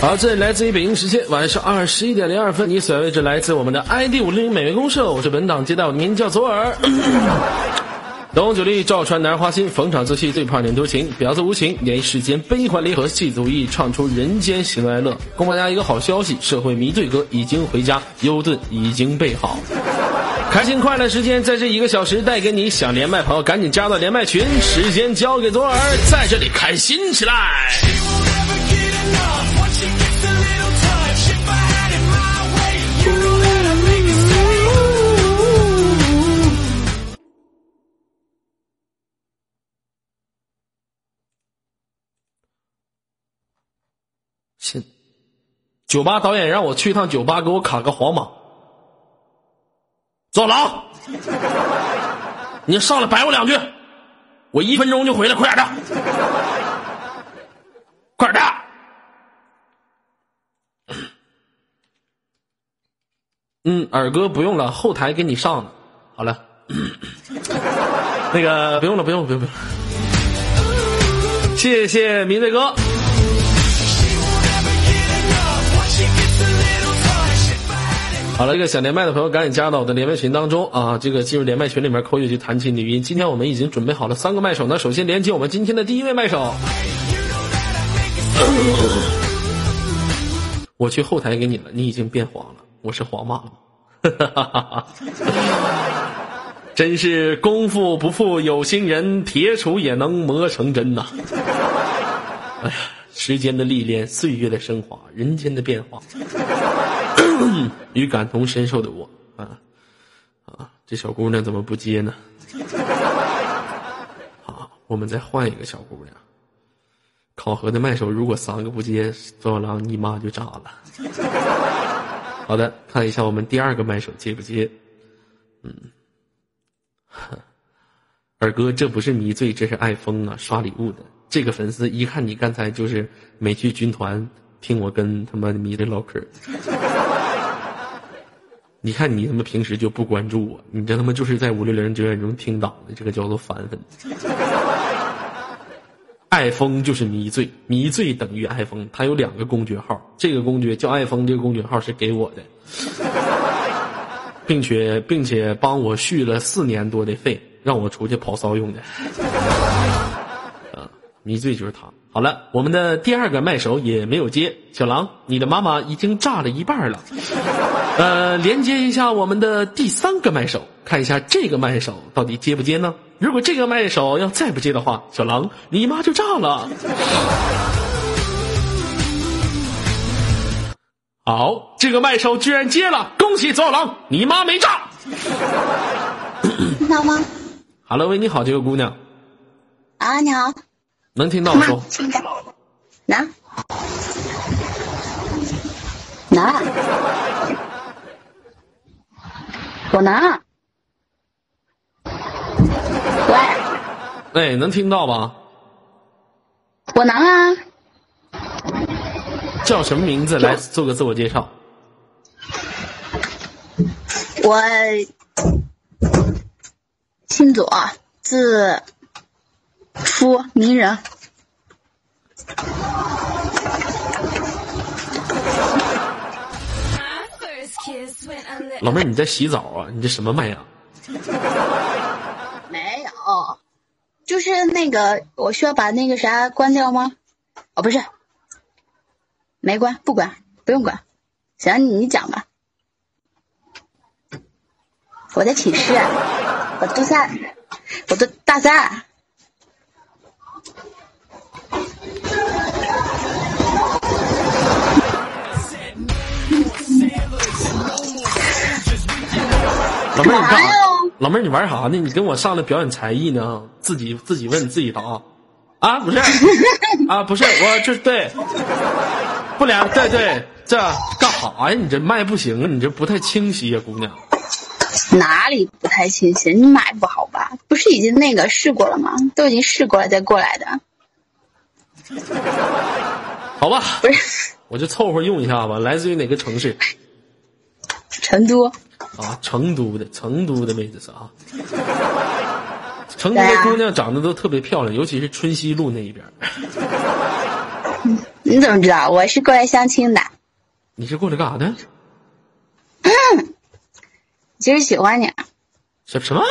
好，这里来自于北京时间晚上二十一点零二分，你所在位置来自我们的 ID 五零零美元公社，我是本档接待，我名叫左耳。东九力赵传男花心，逢场作戏最怕脸多情，婊子无情，演世间悲欢离合，戏足意唱出人间喜怒哀乐。供大家一个好消息，社会迷醉哥已经回家，优盾已经备好。开心快乐时间在这一个小时带给你，想连麦朋友赶紧加到连麦群，时间交给左耳，在这里开心起来。酒吧导演让我去一趟酒吧，给我卡个黄码。坐牢，你上来摆我两句，我一分钟就回来，快点的，快点的。嗯，耳哥不用了，后台给你上。好了，那个不用了，不用，不用，不用。谢谢明醉哥。好了，一个想连麦的朋友赶紧加到我的连麦群当中啊！这个进入连麦群里面扣一句弹琴的语音。今天我们已经准备好了三个麦手呢，首先连接我们今天的第一位麦手。我去后台给你了，你已经变黄了，我是黄马了。真是功夫不负有心人，铁杵也能磨成针呐！哎呀，时间的历练，岁月的升华，人间的变化。与感同身受的我啊啊！这小姑娘怎么不接呢？好，我们再换一个小姑娘。考核的麦手如果三个不接，左小狼你妈就炸了。好的，看一下我们第二个麦手接不接？嗯，二哥，这不是迷醉，这是爱疯啊！刷礼物的这个粉丝，一看你刚才就是没去军团，听我跟他妈迷的唠嗑。你看你他妈平时就不关注我，你这他妈就是在五六零九点钟听党的，这个叫做反粉。爱疯就是迷醉，迷醉等于爱疯。他有两个公爵号，这个公爵叫爱疯，这个公爵号是给我的，并且并且帮我续了四年多的费，让我出去跑骚用的。啊，迷醉就是他。好了，我们的第二个麦手也没有接，小狼，你的妈妈已经炸了一半了。呃，连接一下我们的第三个麦手，看一下这个麦手到底接不接呢？如果这个麦手要再不接的话，小狼你妈就炸了。好，这个麦手居然接了，恭喜左小狼，你妈没炸。听到吗？Hello，喂，你好，这个姑娘。啊，你好。能听到说。听到。拿。拿。我能。喂。哎，能听到吧？我能啊。叫什么名字？来做个自我介绍。我姓左，字初，名人。老妹儿，你在洗澡啊？你这什么麦呀？没有，就是那个，我需要把那个啥关掉吗？哦，不是，没关，不关，不用管。行，你讲吧。我在寝室，我都在，我都大三。老妹儿，你干啥？老妹儿，你玩啥呢？你跟我上来表演才艺呢？自己自己问自己答啊？不是 啊？不是我这对不连对对这干啥呀？你这麦不行啊，你这不太清晰呀，姑娘。哪里不太清晰？你买不好吧？不是已经那个试过了吗？都已经试过了再过来的。好吧，不是，我就凑合用一下吧。来自于哪个城市？成都。啊，成都的，成都的妹子是啊。成都的姑娘长得都特别漂亮，尤其是春熙路那一边。你怎么知道？我是过来相亲的。你是过来干啥的？其实喜欢你。什什么？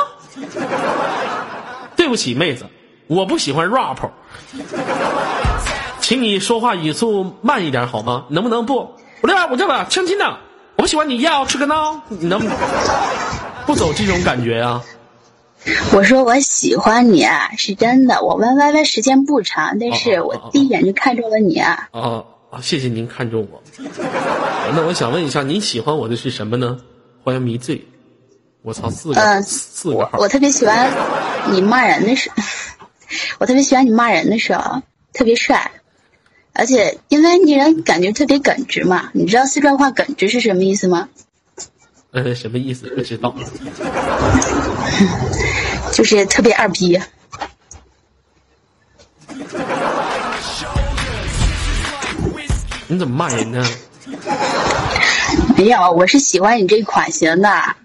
对不起，妹子，我不喜欢 rap，请你说话语速慢一点好吗？能不能不？我这我这吧，相亲呢，我不喜欢你要吃个孬，你能不走这种感觉呀？我说我喜欢你啊，是真的。我玩 Y Y 时间不长，但是我第一眼就看中了你啊。啊啊！谢谢您看中我。那我想问一下，您喜欢我的是什么呢？欢迎迷醉。我操，四个四个号。我特别喜欢你骂人的时，我特别喜欢你骂人的时候，特别帅。而且因为你人感觉特别耿直嘛，你知道四川话耿直是什么意思吗？呃，什么意思？不知道。就是特别二逼。你怎么骂人呢？没有，我是喜欢你这款型的，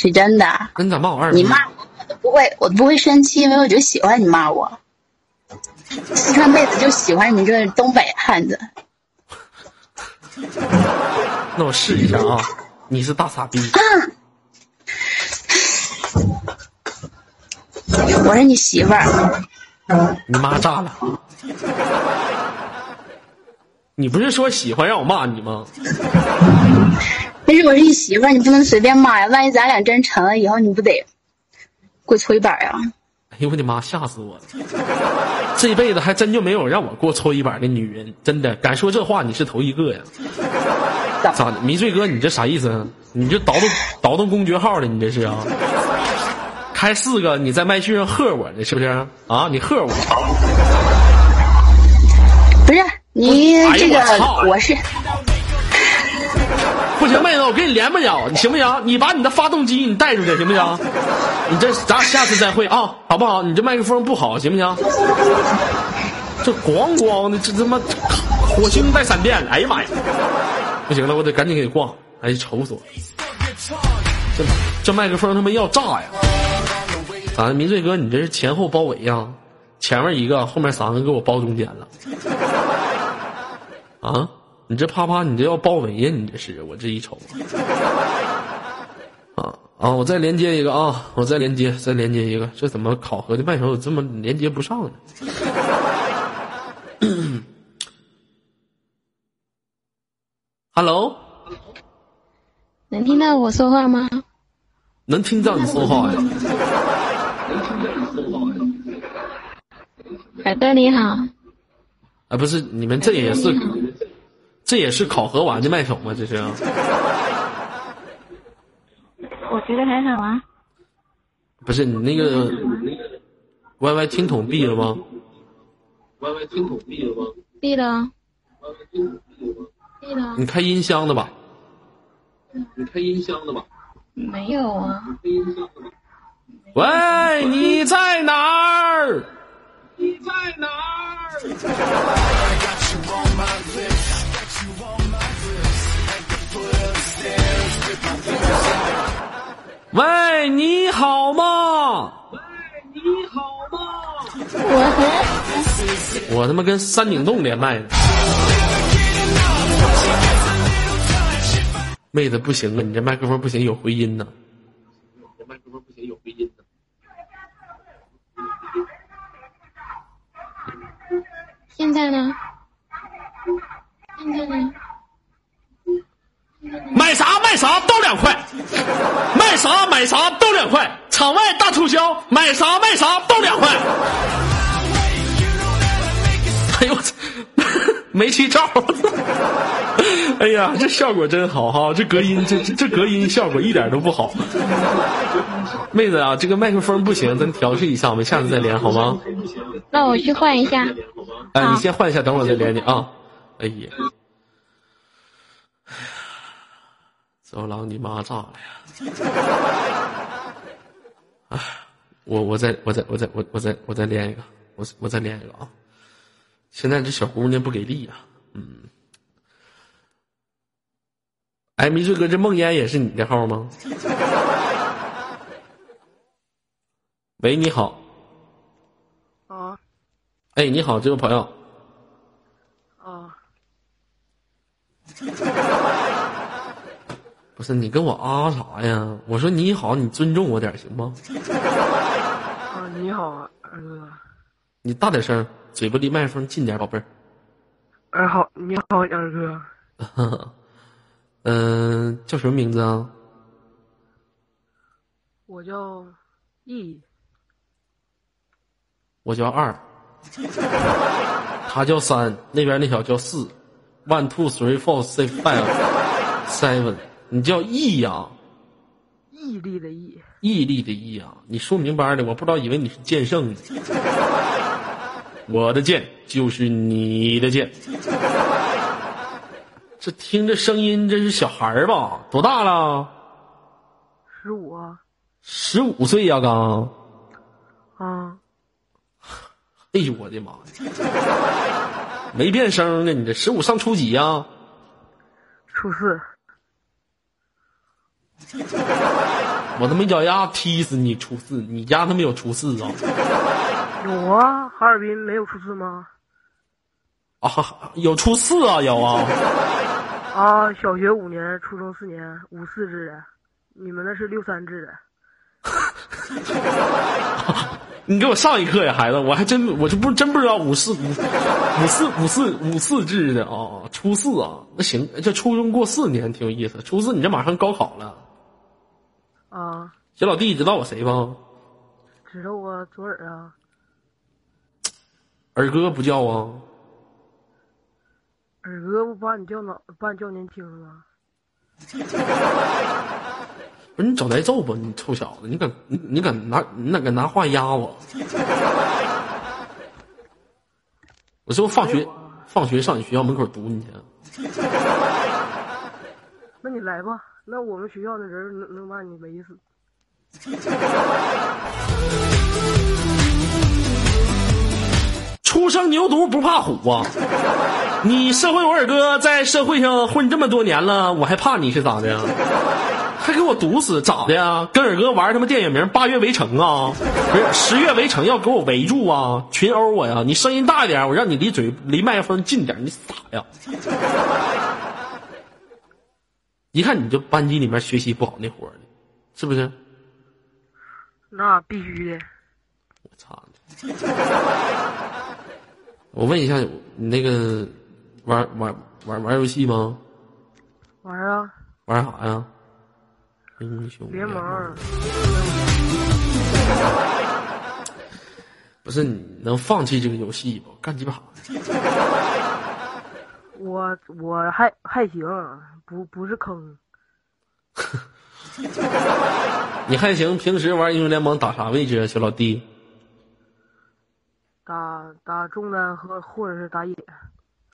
是真的。那你咋骂我二逼？你骂我，我都不会，我都不会生气，因为我就喜欢你骂我。四川妹子就喜欢你这东北汉子。那我试一下啊。你是大傻逼！我是你媳妇儿。你妈炸了！你不是说喜欢让我骂你吗？但是我是你媳妇儿，你不能随便骂呀！万一咱俩真成了，以后你不得跪搓衣板呀？哎呦我的妈！吓死我了！这辈子还真就没有让我过搓衣板的女人，真的敢说这话，你是头一个呀！咋的，迷醉哥，你这啥意思？你这倒腾 倒腾公爵号的，你这是啊？开四个，你在麦序上喝我呢，是不是？啊，你喝我？不是你这个，我是。行，妹子，我跟你连不了，你行不行？你把你的发动机你带出去，行不行？你这咱俩下次再会啊，好不好？你这麦克风不好，行不行？这咣咣的，这他妈火星带闪电，哎呀妈呀！不行了，我得赶紧给挂，哎，愁死我了！这这麦克风他妈要炸呀！咋的，明醉哥，你这是前后包围呀？前面一个，后面三个，给我包中间了。啊，你这啪啪，你这要包围呀？你这是，我这一瞅。啊啊！我再连接一个啊！我再连接，再连接一个。这怎么考核的麦手这么连接不上呢？Hello，能听到我说话吗？能听到你说话呀。耳朵你好。啊，不是，你们这也是，这也是考核完的麦手吗？这是。我觉得还好啊。不是你那个，Y Y 听筒闭了吗？Y Y 听筒闭了吗？闭了。你开音箱的吧？你开音箱的吧？没有啊。喂，你在哪儿？你在哪儿？喂，你好吗？喂，你好吗？我我他妈跟山顶洞连麦呢。妹子不行啊，你这麦克风不行，有回音呢。这麦克风不行，有回音呢。现在呢？现在呢？买啥卖啥都两块，卖啥买啥都两块，场外大促销，买啥卖啥都两块。哎呦我操！煤气罩，哎呀，这效果真好哈！这隔音，这这隔音效果一点都不好。妹子啊，这个麦克风不行，咱调试一下，我们下次再连好吗？那我去换一下。哎，你先换一下，等会儿再连你啊。哎呀，走廊你妈炸了呀！哎，我我再我再我再我我再我再连一个，我我再连一个啊。现在这小姑娘不给力呀，嗯，哎，迷醉哥，这梦烟也是你的号吗？喂，你好。啊。哎，你好，这位朋友。啊。不是你跟我啊啥呀？我说你好，你尊重我点行吗？啊，你好，二哥。你大点声，嘴巴离麦克风近点，宝贝儿。二好，你好，二哥。嗯，叫什么名字啊？我叫一。我叫二。他叫三，那边那小叫四。One two three four six five seven。你叫毅呀？毅力的毅，毅力的毅啊！你说明白的，我不知道，以为你是剑圣呢。我的剑就是你的剑。这听着声音，这是小孩儿吧？多大了？十五。十五岁呀，刚。啊。哎呦我的妈呀！没变声呢，你这十五上初几呀？初四。我他妈一脚丫踢死你！初四，你家他妈有初四啊？有啊，哈尔滨没有初四吗？啊，有初四啊，有啊。啊，小学五年，初中四年，五四制的，你们那是六三制的。你给我上一课呀，孩子，我还真，我就不真不知道五四五五四五四五四制的啊，初四啊，那行，这初中过四年挺有意思。初四你这马上高考了。啊，小老弟，知道我谁不？知道啊左耳啊。耳哥不叫啊。耳哥不把你叫老，把你叫年轻了。不是你找挨揍吧？你臭小子，你敢你你敢拿你哪敢拿话压我？我是不放学放学上你学校门口堵你去？那你来吧。那我们学校的人能能把你围死？初生牛犊不怕虎啊！你社会我二哥在社会上混这么多年了，我还怕你是咋的？还给我堵死咋的呀？跟二哥玩他妈电影名《八月围城》啊？不是十月围城要给我围住啊？群殴我呀？你声音大一点，我让你离嘴离麦克风近点，你傻呀？一看你就班级里面学习不好那伙的，是不是？那必须的。我操！我问一下，你那个玩玩玩玩游戏吗？玩啊。玩啥呀？英雄联盟。不是你能放弃这个游戏不？干鸡巴啥？我我还还行，不不是坑。你还行，平时玩英雄联盟打啥位置啊，小老弟？打打中单和或者是打野。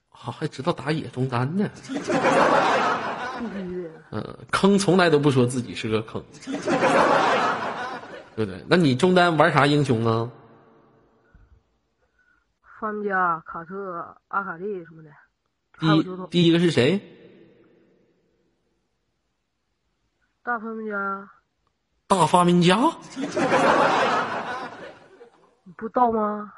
好，还知道打野中单呢？必须的。嗯，坑从来都不说自己是个坑，对不对？那你中单玩啥英雄啊？范加、卡特、阿卡丽什么的。第一第一个是谁？大发明家。大发明家？你 不知道吗？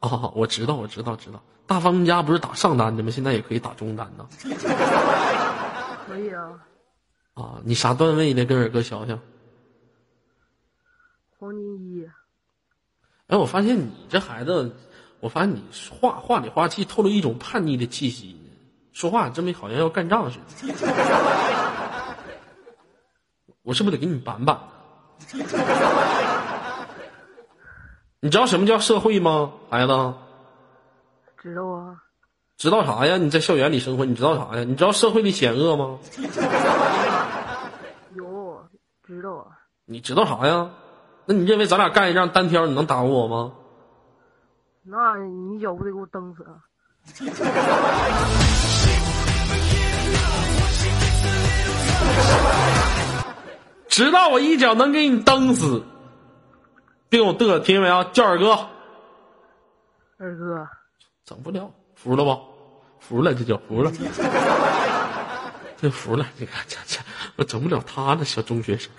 哦，我知道，我知道，知道。大发明家不是打上单的吗？现在也可以打中单呢。可以啊。啊，你啥段位的？跟二哥学学。黄金一。哎，我发现你这孩子。我发现你话话里话气透露一种叛逆的气息，说话真没好像要干仗似的。我是不是得给你板板？你知道什么叫社会吗，孩子？知道啊。知道啥呀？你在校园里生活，你知道啥呀？你知道社会的险恶吗？有，知道啊。你知道啥呀？那你认为咱俩干一仗单挑，你能打过我吗？那你脚不得给我蹬死啊！直到我一脚能给你蹬死，别给我嘚，听见没有？叫二哥。二哥。整不了，服了不？服了，这叫服了。真服了，你看这这，我整不了他那小中学生。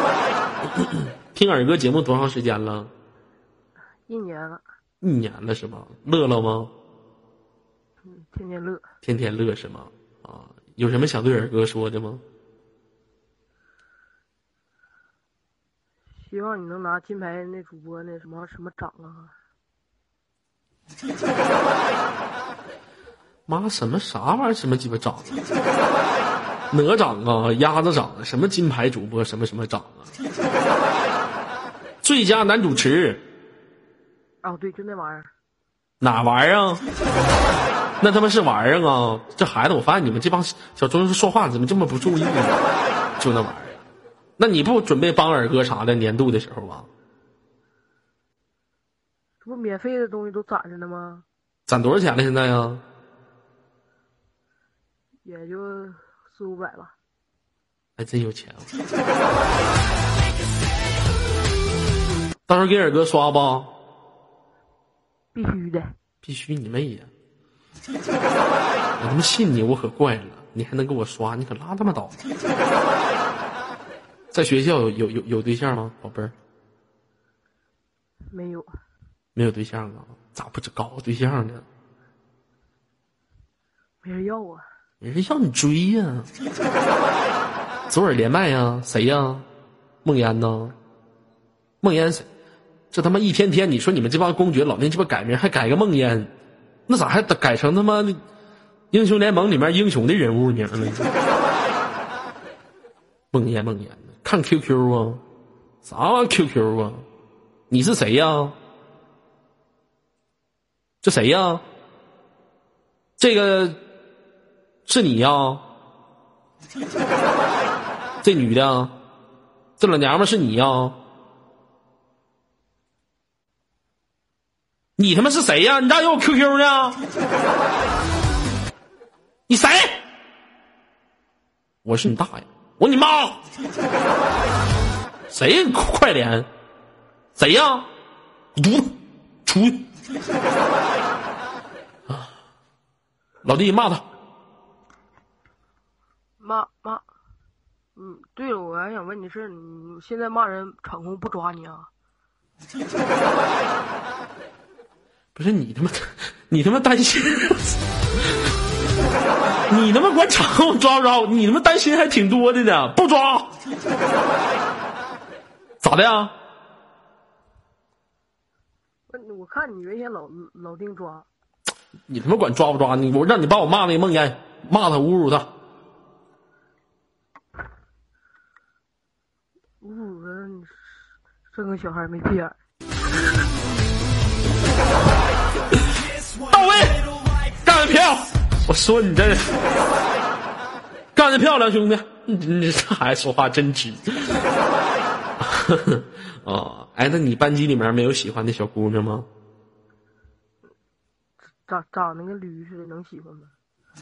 听耳哥节目多长时间了？一年了，一年了是吗？乐了吗？嗯，天天乐。天天乐是吗？啊，有什么想对二哥说的吗？希望你能拿金牌那主播那什么什么奖啊！妈，什么啥玩意儿？什么鸡巴长啊？哪长啊？鸭子长啊？什么金牌主播？什么什么长啊？最佳男主持哦，对，就那玩意儿。哪玩意儿啊？那他妈是玩意儿啊！这孩子，我发现你们这帮小中学说话怎么这么不注意呢？就那玩意儿，那你不准备帮二哥啥的年度的时候吗？这不免费的东西都攒着呢吗？攒多少钱了？现在呀？也就四五百吧。还真有钱啊！到时候给二哥刷吧。必须的。必须你妹呀！我他妈信你，我可怪了，你还能给我刷？你可拉他妈倒！在学校有有有有对象吗，宝贝儿？没有。没有对象啊？咋不搞个对象呢？没人要啊。没人要你追呀！昨晚连麦呀？谁呀？梦烟呢？梦烟谁？这他妈一天天，你说你们这帮公爵老那鸡巴改名，还改个梦烟，那咋还改成他妈的英雄联盟里面英雄的人物名了？梦烟梦烟的，看 QQ 啊？啥玩意 QQ 啊？你是谁呀？这谁呀？这个是你呀？这女的，这老娘们是你呀？你他妈是谁呀？你咋有我 QQ 呢？你谁？我是你大爷！我你妈！谁？快点！谁呀？犊子！出去！老弟，骂他。骂骂。嗯，对了，我还想问你是，你现在骂人场控不抓你啊？不是你他妈，你他妈担心？你他妈管场我抓不抓？你他妈担心还挺多的呢，不抓？咋的呀？我看你原先老老定抓。你他妈管抓不抓？你我让你把我骂那梦烟，骂他侮辱他。侮辱他，生个小孩没屁眼。到位，干得漂亮！我说你这干得漂亮，兄弟，你你这孩子说话真直。哦，哎，那你班级里面没有喜欢的小姑娘吗？长长得跟驴似的，能喜欢吗？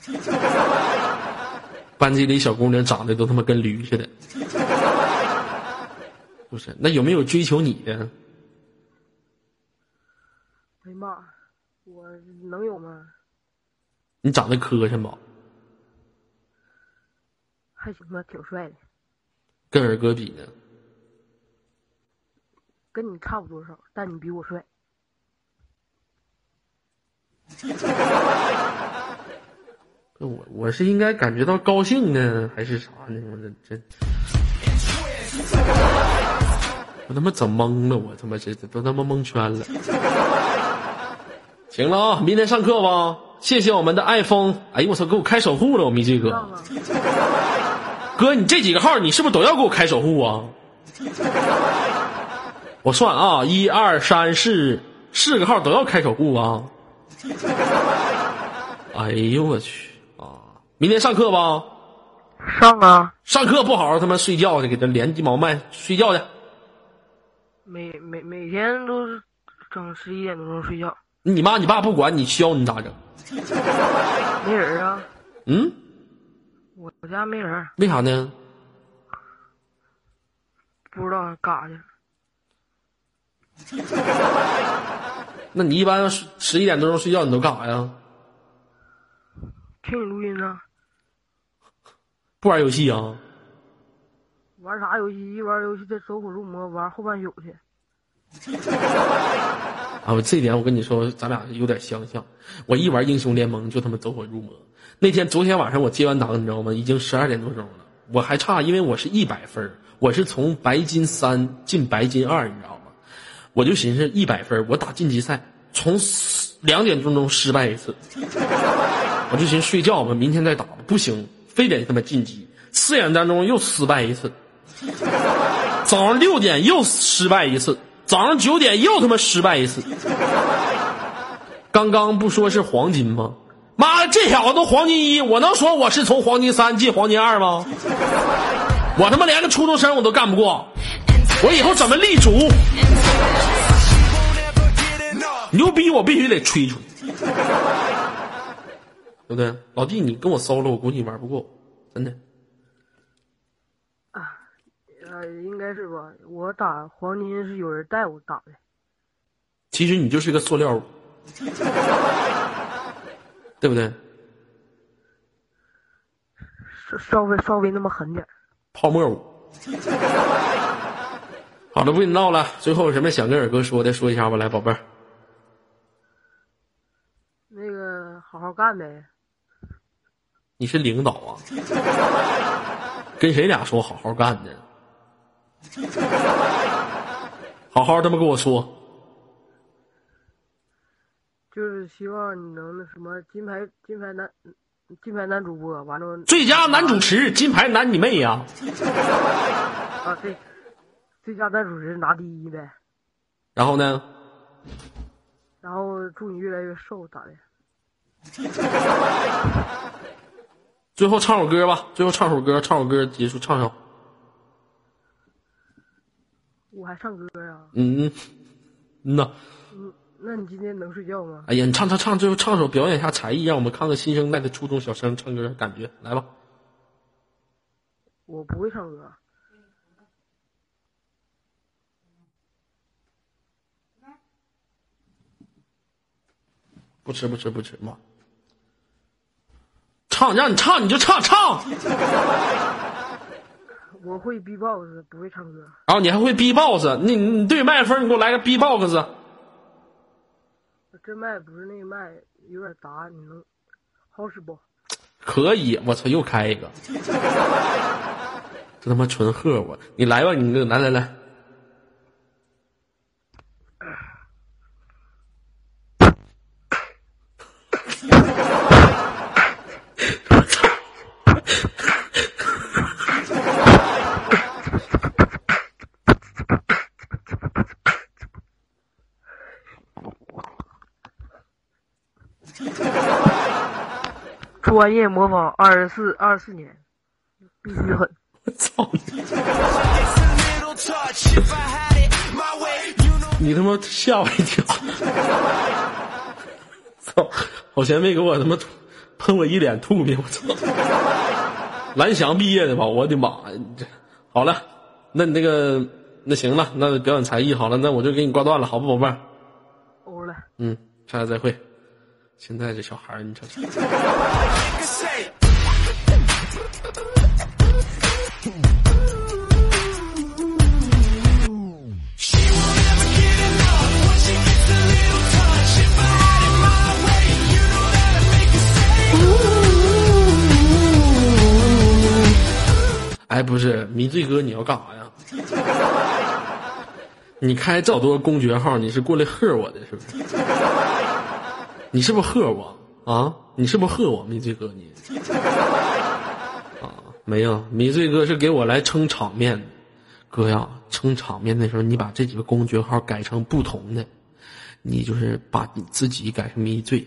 班级里小姑娘长得都他妈跟驴似的，不是？那有没有追求你的？哎呀妈！我能有吗？你长得磕碜吧？还行吧，挺帅的。跟二哥比呢？跟你差不多少，但你比我帅。我我是应该感觉到高兴呢，还是啥呢？我这这，我他妈整懵了，我他妈这这都他妈蒙圈了。行了啊，明天上课吧。谢谢我们的爱风。哎呦我操，给我开守护了，我迷醉哥。哥，你这几个号你是不是都要给我开守护啊？我算啊，一二三四四个号都要开守护啊。哎呦我去啊！明天上课吧。上啊。上课不好好他妈睡觉去，给他连鸡毛麦睡觉去。每每每天都是整十一点多钟睡觉。你妈你爸不管你削你咋整？没人啊。嗯。我我家没人。为啥呢？不知道干啥去。那你一般十十一点多钟睡觉，你都干啥呀？听你录音呢。不玩游戏啊？玩啥游戏？一玩游戏就走火入魔，玩后半宿去。啊，我这点我跟你说，咱俩有点相像。我一玩英雄联盟就他妈走火入魔。那天昨天晚上我接完档，你知道吗？已经十二点多钟了，我还差，因为我是一百分，我是从白金三进白金二，你知道吗？我就寻思一百分，我打晋级赛，从两点钟钟失败一次，我就寻思睡觉吧，明天再打吧。不行，非得他妈晋级。四点当中又失败一次，早上六点又失败一次。早上九点又他妈失败一次，刚刚不说是黄金吗？妈的，这小子都黄金一，我能说我是从黄金三进黄金二吗？我他妈连个初中生我都干不过，我以后怎么立足？牛逼，我必须得吹吹，对不对？老弟，你跟我 solo，我估计你玩不过，真的。呃，应该是吧。我打黄金是有人带我打的。其实你就是个塑料，对不对？稍稍微稍微那么狠点泡沫舞。好了，不跟你闹了。最后有什么想跟尔哥说的，说一下吧，来，宝贝儿。那个，好好干呗。你是领导啊？跟谁俩说好好干呢？好好他妈跟我说，就是希望你能那什么金牌金牌男金牌男主播，完了最佳男主持金牌男你妹呀！啊对，最佳男主持拿第一呗。然后呢？然后祝你越来越瘦，咋的？最后唱首歌吧，最后唱首歌，唱首歌结束，唱首。我还唱歌啊？嗯嗯呐。嗯，那你今天能睡觉吗？哎呀，你唱唱唱，最后唱首，表演一下才艺，让我们看看新生代的初中小生唱歌感觉，来吧。我不会唱歌。不吃不吃不吃嘛。唱，让你唱你就唱唱。我会 B box，不会唱歌。然后你还会 B box，你你对麦克风，你给我来个 B box。这麦不是那个麦，有点杂，你能好使不？可以，我操，又开一个，这他妈纯喝我！你来吧，你来来来。专业模仿二十四二十四年，必须狠！我操你！你他妈吓我一跳！操！好前辈给我他妈喷我一脸吐沫！我操！蓝翔毕业的吧？我的妈！这好了，那你那个那行了，那表演才艺好了，那我就给你挂断了，好不，宝贝儿？欧了。嗯，下次再会。现在这小孩儿，你瞅瞅。哎，不是，迷醉哥，你要干啥呀？你开这么多公爵号，你是过来吓我的，是不是？你是不是喝我啊？你是不是喝我迷醉哥你？啊，没有，迷醉哥是给我来撑场面的。哥呀，撑场面的时候，你把这几个公爵号改成不同的，你就是把你自己改成迷醉，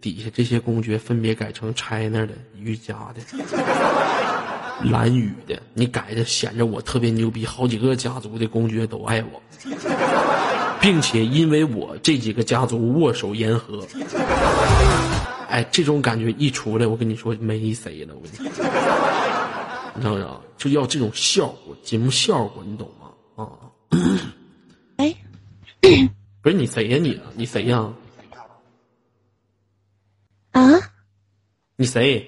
底下这些公爵分别改成 China 的、瑜伽的、蓝雨的，你改的显着我特别牛逼，好几个家族的公爵都爱我。并且因为我这几个家族握手言和，哎，这种感觉一出来，我跟你说没谁了，我跟你说，你知道不知道？就要这种效果，节目效果，你懂吗？啊？哎，不是你谁呀？你你谁呀？啊？你谁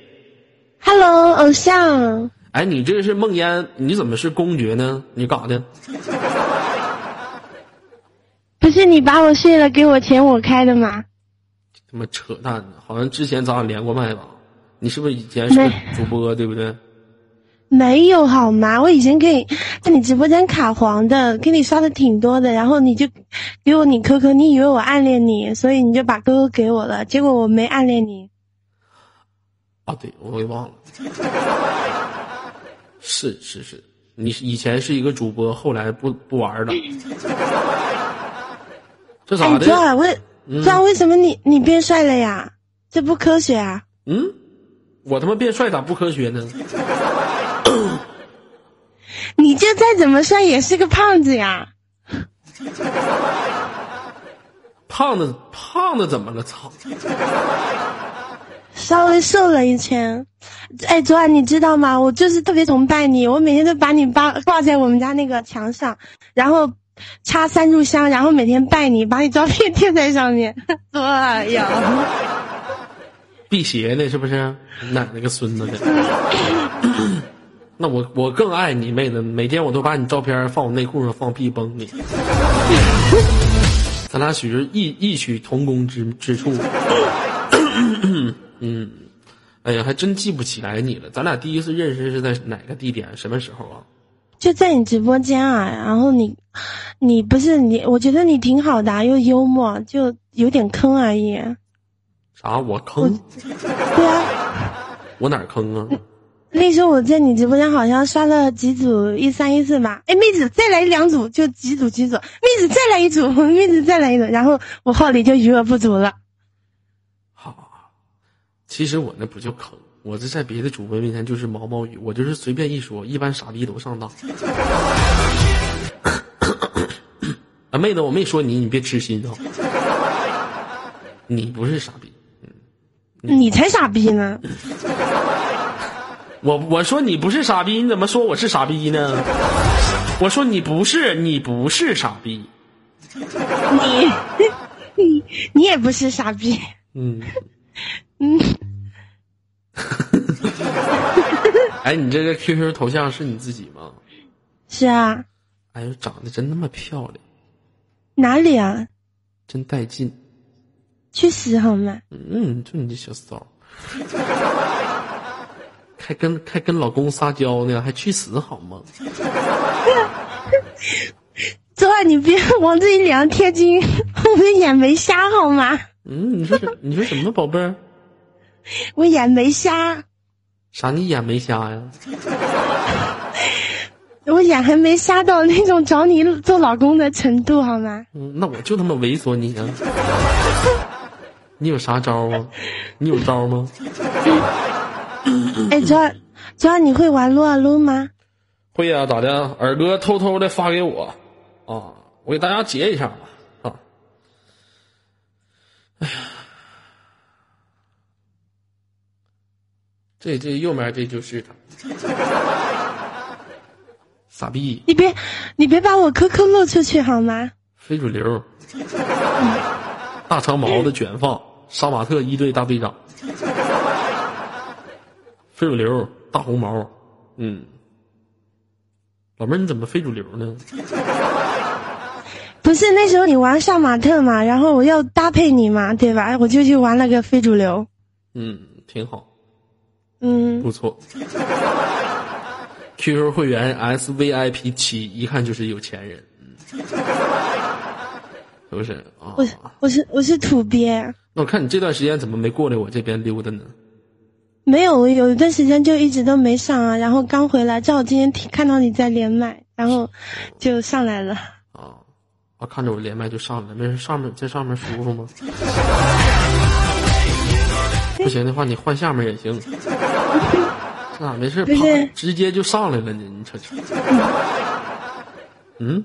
？Hello，偶像。哎，你这是梦烟，你怎么是公爵呢？你干啥的？不是你把我睡了，给我钱我开的吗？他妈扯淡呢！好像之前咱俩连过麦吧？你是不是以前是主播，对不对？没有好吗？我以前可以在你直播间卡黄的，给你刷的挺多的，然后你就给我你 QQ，你以为我暗恋你，所以你就把 QQ 给我了，结果我没暗恋你。啊，对，我给忘了。是是是，你以前是一个主播，后来不不玩了。这咋哎，的？昨晚为昨晚为什么你你变帅了呀？这不科学啊！嗯，我他妈变帅咋不科学呢？你就再怎么帅也是个胖子呀！胖子胖子怎么了？操！稍微瘦了一圈。哎，昨晚你知道吗？我就是特别崇拜你，我每天都把你挂挂在我们家那个墙上，然后插三炷香，然后每天拜你，把你照片贴在上面。哎呀，辟邪呢？是不是？奶奶个孙子的！那我我更爱你妹子，每天我都把你照片放我内裤上，放屁崩你。咱俩属于异异曲同工之之处。嗯，哎呀，还真记不起来你了。咱俩第一次认识是在哪个地点？什么时候啊？就在你直播间啊，然后你，你不是你，我觉得你挺好的啊，又幽默，就有点坑而已。啥？我坑？对啊，我哪儿坑啊？那时候我在你直播间好像刷了几组一三一四吧，哎，妹子再来两组就几组几组，妹子再来一组，妹子再来一组，然后我号里就余额不足了。好，其实我那不叫坑，我这在别的主播面前就是毛毛雨，我就是随便一说，一般傻逼都上当。啊，妹子，我没说你，你别痴心啊。你不是傻逼，你才傻逼呢！我我说你不是傻逼，你怎么说我是傻逼呢？我说你不是，你不是傻逼。你你你也不是傻逼，嗯，嗯，哎，你这个 QQ 头像是你自己吗？是啊，哎呦，长得真那么漂亮，哪里啊？真带劲。去死好吗？嗯，就你这小骚儿，还跟还跟老公撒娇呢，还去死好吗？昨晚你别往自己脸上贴金，我的眼没瞎好吗？嗯，你说什你说什么宝贝儿？我眼没瞎，啥？你眼没瞎呀？我眼还没瞎到那种找你做老公的程度好吗？嗯，那我就他妈猥琐你啊！你有啥招啊？你有招吗？哎，主要主要你会玩撸啊撸吗？会呀、咋的？耳哥偷偷的发给我，啊，我给大家截一下吧，啊，哎呀，这这右面这就是他，傻逼，你别你别把我 QQ 露出去好吗？非主流，大长毛的卷发，杀马特一队大队长，非主流大红毛，嗯，老妹儿你怎么非主流呢？不是那时候你玩杀马特嘛，然后我要搭配你嘛，对吧？我就去玩了个非主流。嗯，挺好，嗯，不错。QQ 会员 SVIP 七，一看就是有钱人，嗯是不是啊？我我是我是土鳖，那我看你这段时间怎么没过来我这边溜达呢？没有，我有一段时间就一直都没上啊，然后刚回来，正好今天看到你在连麦，然后就上来了。啊，啊，看着我连麦就上来，没事，上面在上面舒服吗？不行的话，你换下面也行。这咋没事？不是啪，直接就上来了呢？你瞅瞅。嗯，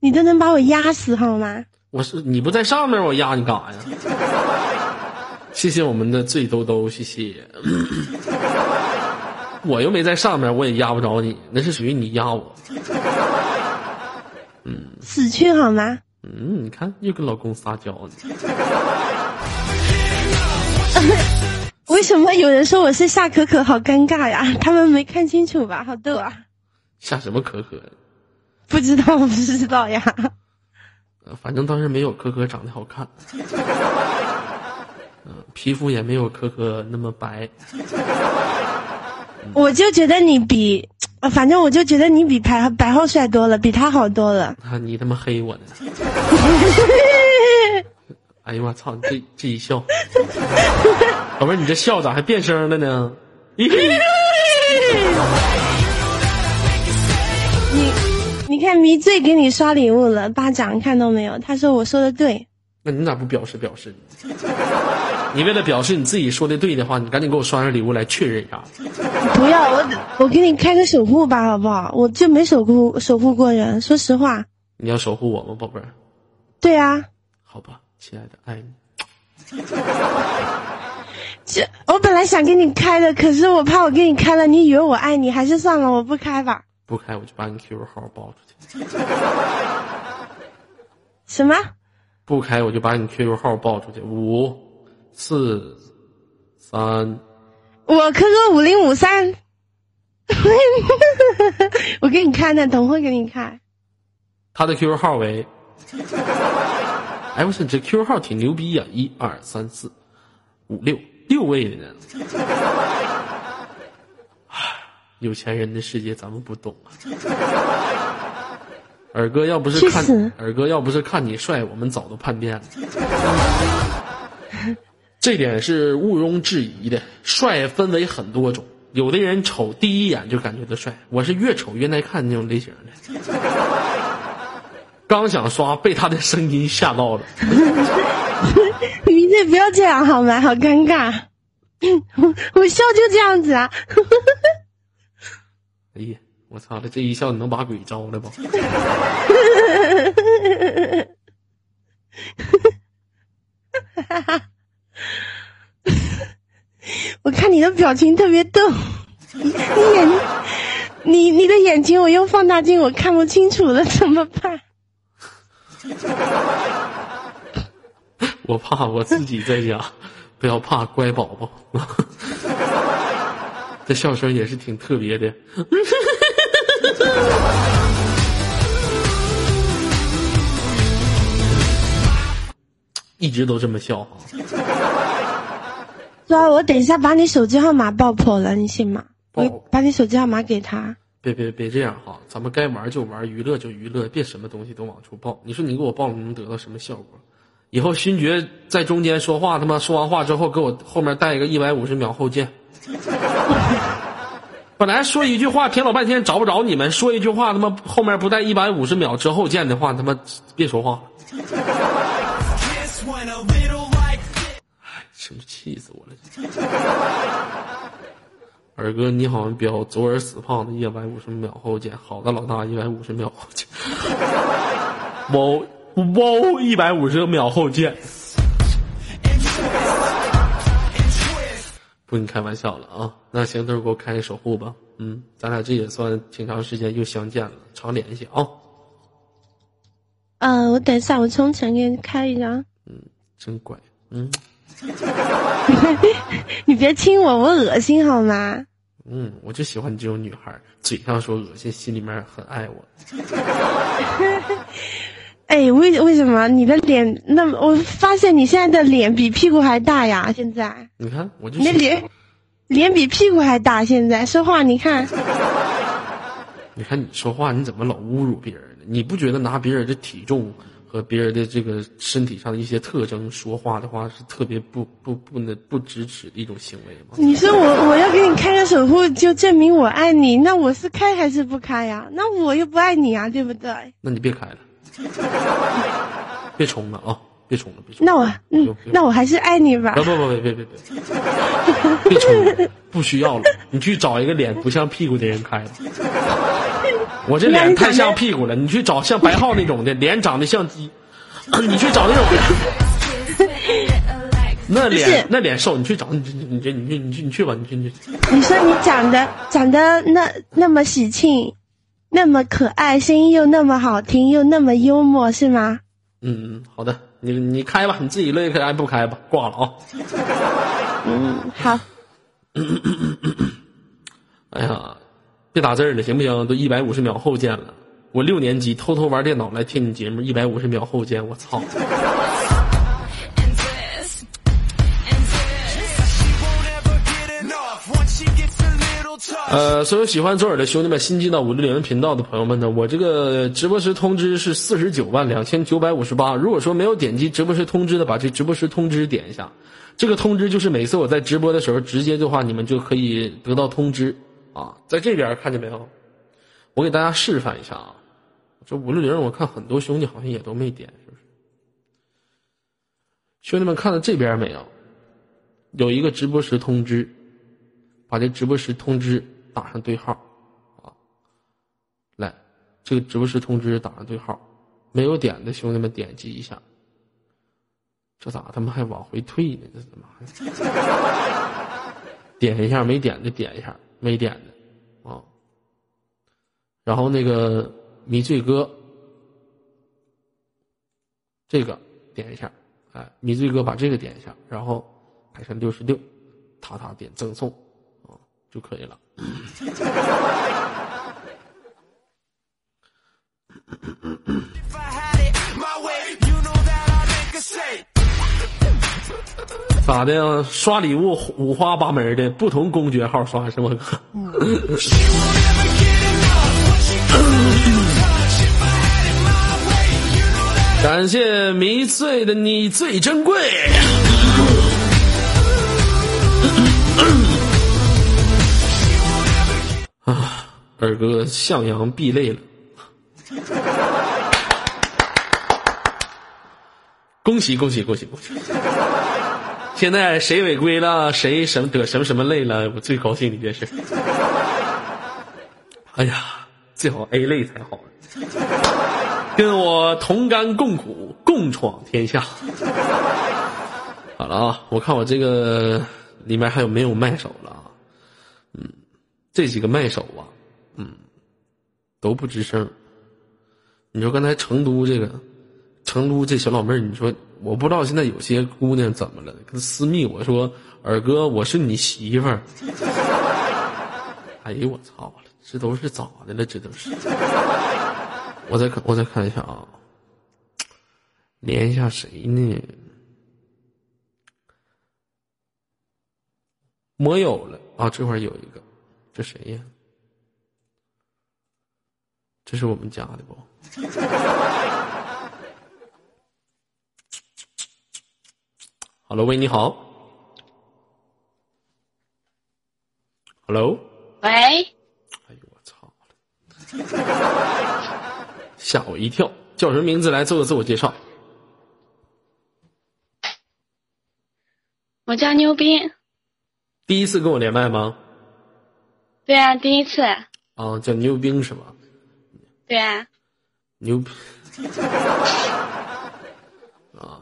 你都能把我压死好吗？我是你不在上面，我压你干啥呀？谢谢我们的醉兜兜，谢谢。我又没在上面，我也压不着你，那是属于你压我。嗯死去好吗？嗯，你看又跟老公撒娇呢。为什么有人说我是夏可可，好尴尬呀？他们没看清楚吧？好逗啊！夏什么可可？不知道，不知道呀。呃，反正当时没有可可长得好看，嗯、皮肤也没有可可那么白。我就觉得你比，呃反正我就觉得你比白白浩帅多了，比他好多了。啊，你他妈黑我呢！哎呀妈操！你这这一笑，宝贝儿，你这笑咋还变声了呢？你你看迷醉给你刷礼物了，巴掌看到没有？他说我说的对。那你咋不表示表示呢？你为了表示你自己说的对的话，你赶紧给我刷上礼物来确认一下。不要我我给你开个守护吧，好不好？我就没守护守护过人，说实话。你要守护我吗，宝贝儿？对啊，好吧，亲爱的，爱你。这我本来想给你开的，可是我怕我给你开了，你以为我爱你，还是算了，我不开吧。不开我就把你 QQ 号报出去，什么？不开我就把你 QQ 号报出去。五、四、三，我 QQ 五零五三，我给你开呢，等会给你开。他的 QQ 号为，哎，我说你这 QQ 号挺牛逼呀、一二三四五六六位的呢。唉有钱人的世界咱们不懂啊。二哥要不是看二哥要不是看你帅，我们早都叛变了。这点是毋庸置疑的。帅分为很多种，有的人瞅第一眼就感觉他帅，我是越丑越耐看那种类型的。刚想刷，被他的声音吓到了。明天不要这样好吗？好尴尬。我笑就这样子啊。哎呀，我操了！这一笑你能把鬼招来吧？我看你的表情特别逗，你你眼，你你的眼睛我用放大镜我看不清楚了，怎么办？我怕我自己在家，不要怕，乖宝宝。这笑声也是挺特别的。一直都这么笑哈。对啊，我等一下把你手机号码爆破了，你信吗？我把你手机号码给他。别别别这样哈，咱们该玩就玩，娱乐就娱乐，别什么东西都往出爆。你说你给我爆，能得到什么效果？以后勋爵在中间说话，他妈说完话之后给我后面带一个一百五十秒后见。本来说一句话听老半天找不着你们，说一句话他妈后面不带一百五十秒之后见的话，他妈别说话。真是气死我了！二哥，你好像标左耳死胖子一百五十秒后见，好的老大一百五十秒后见，猫猫一百五十秒后见。不跟你开玩笑了啊！那行，豆儿给我开守护吧。嗯，咱俩这也算挺长时间又相见了，常联系啊。嗯、我等一下我充钱给你开一张。真乖，嗯 你别亲我，我恶心好吗？嗯，我就喜欢你这种女孩，嘴上说恶心，心里面很爱我。哎，为为什么你的脸那么？我发现你现在的脸比屁股还大呀！现在你看，我就喜你的脸脸比屁股还大。现在说话，你看，你看你说话，你怎么老侮辱别人呢？你不觉得拿别人的体重和别人的这个身体上的一些特征说话的话，是特别不不不能不支持的一种行为吗？你说我我要给你开个守护，就证明我爱你，那我是开还是不开呀？那我又不爱你啊，对不对？那你别开了，别冲了啊！别冲了，别冲了。那我嗯那我还是爱你吧不。不不别别别别，别冲了，不需要了。你去找一个脸不像屁股的人开吧。我这脸太像屁股了，你去找像白浩那种的，脸长得像鸡，你去找那种。那脸那脸瘦，你去找你你你你你你去你去吧，你去你去。你说你长得长得那那么喜庆，那么可爱，声音又那么好听，又那么幽默，是吗？嗯嗯，好的，你你开吧，你自己乐意开不开吧，挂了啊。嗯，好，哎呀，别打字了，行不行？都一百五十秒后见了。我六年级偷偷玩电脑来听你节目，一百五十秒后见，我操！呃，所有喜欢左耳的兄弟们，新进到五六零频道的朋友们呢，我这个直播时通知是四十九万两千九百五十八。如果说没有点击直播时通知的，把这直播时通知点一下。这个通知就是每次我在直播的时候，直接的话你们就可以得到通知啊。在这边看见没有？我给大家示范一下啊。这五六零，我看很多兄弟好像也都没点，是不是？兄弟们看到这边没有？有一个直播时通知。把这直播时通知打上对号，啊，来，这个直播时通知打上对号，没有点的兄弟们点击一下。这咋他妈还往回退呢？这怎么？点一下没点的点一下，没点的啊。然后那个迷醉哥，这个点一下，哎，迷醉哥把这个点一下，然后改成六十六，塔塔点赠送啊。就可以了。咋的？刷礼物五花八门的，不同公爵号刷是吗？感谢迷醉的你最珍贵。啊，二哥向阳避泪了，恭喜恭喜恭喜恭喜！现在谁违规了，谁什么得什么什么累了，我最高兴的一件事。哎呀，最好 A 类才好，跟我同甘共苦，共闯天下。好了啊，我看我这个里面还有没有麦手了啊？嗯？这几个麦手啊，嗯，都不吱声。你说刚才成都这个，成都这小老妹儿，你说我不知道现在有些姑娘怎么了，跟私密我说二哥，我是你媳妇儿。哎呦我操了，这都是咋的了？这都是。我再看，我再看一下啊，连一下谁呢？没有了啊，这块有一个。这谁呀？这是我们家的不？Hello，喂，你好。Hello。喂。哎呦我操！吓我一跳，叫什么名字？来做个自我介绍。我叫牛斌。第一次跟我连麦吗？对啊，第一次。啊，叫牛兵是吗？对啊。牛。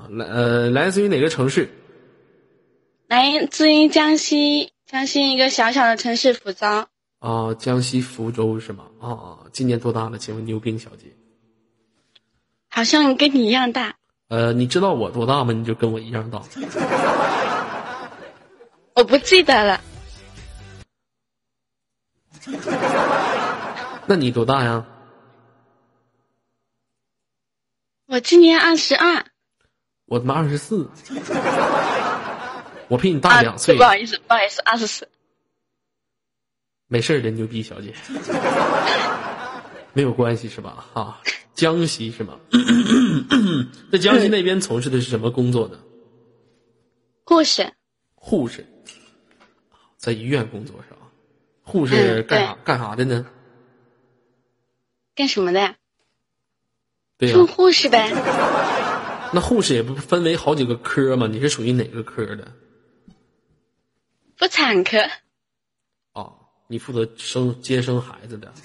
啊，来呃，来自于哪个城市？来自于江西，江西一个小小的城市福州。啊，江西福州是吗？啊，今年多大了？请问牛兵小姐？好像跟你一样大。呃，你知道我多大吗？你就跟我一样大。我不记得了。那你多大呀？我今年二十二。我他妈二十四。我比你大两岁。不好意思，不好意思，二十四。没事的，牛逼小姐。没有关系是吧？哈，江西是吗？在江西那边从事的是什么工作呢？护士。护士，在医院工作是吧？护士干啥干啥的呢？干什么的？对呀，做护士呗。那护士也不分为好几个科吗？你是属于哪个科的？妇产科。哦，你负责生接生孩子的。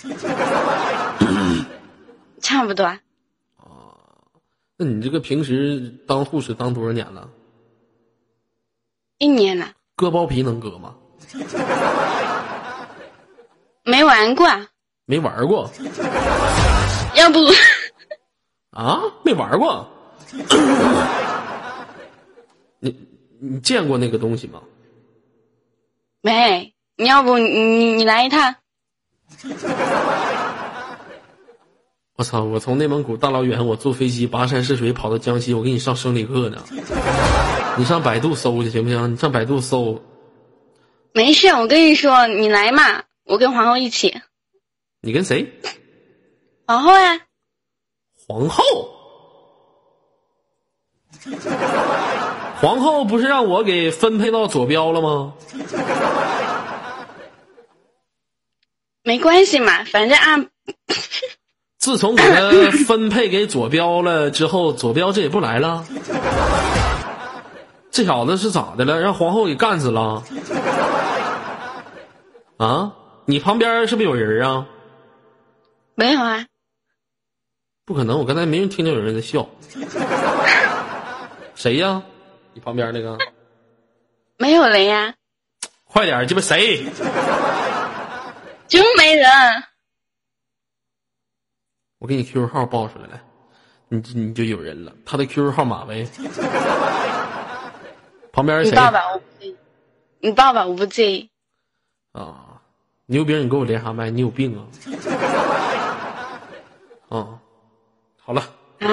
差不多。哦，那你这个平时当护士当多少年了？一年了。割包皮能割吗？没玩过，没玩过，要不啊？没玩过，你你见过那个东西吗？没，你要不你你你来一趟？我操！我从内蒙古大老远，我坐飞机跋山涉水跑到江西，我给你上生理课呢。你上百度搜去行不行？你上百度搜。没事，我跟你说，你来嘛，我跟皇后一起。你跟谁？皇后呀。皇后。皇后不是让我给分配到左标了吗？没关系嘛，反正按。自从给他分配给左标了之后，左标这也不来了。这小子是咋的了？让皇后给干死了？啊？你旁边是不是有人啊？没有啊。不可能，我刚才没人听见有人在笑。谁呀？你旁边那个？没有人呀。快点，鸡巴谁？真没人。我给你 QQ 号报出来，来，你你就有人了。他的 QQ 号码呗。旁边谁？你爸爸，我不介意。你爸爸，我不介意。啊，牛兵，你给我连啥麦？你有病啊！啊，好了。啊？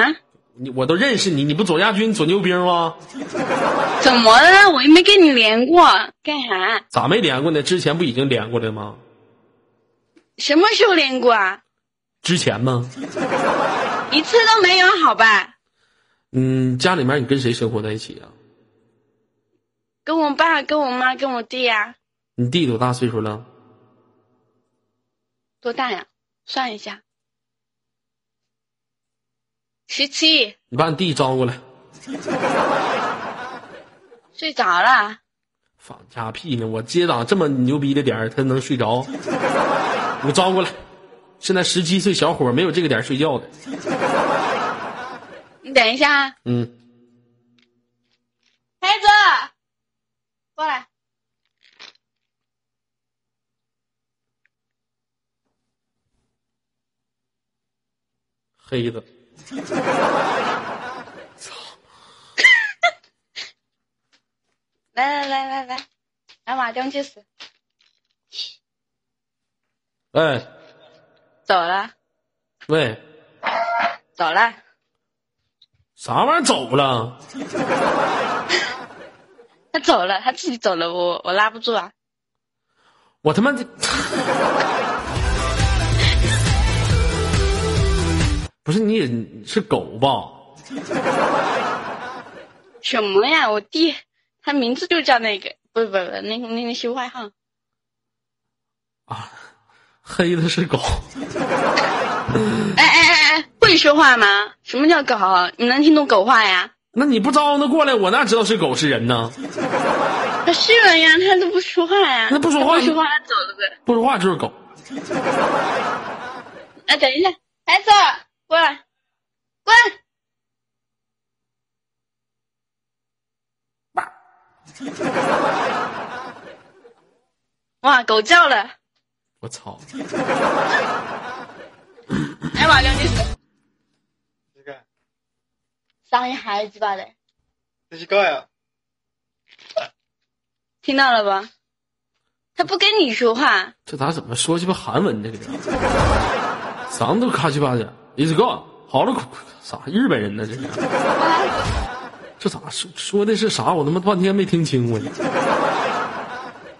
你我都认识你，你不左亚军左牛兵吗？怎么了？我又没跟你连过，干啥？咋没连过呢？之前不已经连过了吗？什么时候连过啊？之前吗？一次都没有，好吧？嗯，家里面你跟谁生活在一起啊？跟我爸、跟我妈、跟我弟呀。你弟多大岁数了？多大呀？算一下，十七。你把你弟招过来。睡着了。放假屁呢！我接档这么牛逼的点儿，他能睡着？你招过来。现在十七岁小伙没有这个点睡觉的。你等一下。嗯。孩子，过来。黑的。操！来来来来来，来马上去死。哎。走了。喂。走了。啥玩意儿走了？他走了，他自己走了，我我拉不住啊。我他妈的！不是你也是狗吧？什么呀？我弟他名字就叫那个，不不不，那个那个修外号。啊。黑的是狗。哎哎哎哎，会说话吗？什么叫狗？你能听懂狗话呀？那你不招呼他过来，我哪知道是狗是人呢？他是人呀，他都不说话呀。那不说话，不说话他走了呗。不说话就是狗。哎，等一下，孩子，过来，滚！哇，狗叫了。我操！哎妈，两句死。这个。伤人孩子吧的。这是个呀。听到了吧？他不跟你说话。这咋怎么说鸡巴韩文？这个 嗓子都卡鸡巴的。Is go，好了，啥日本人呢？这是。这咋说说的是啥？我他妈半天没听清我。